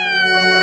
Música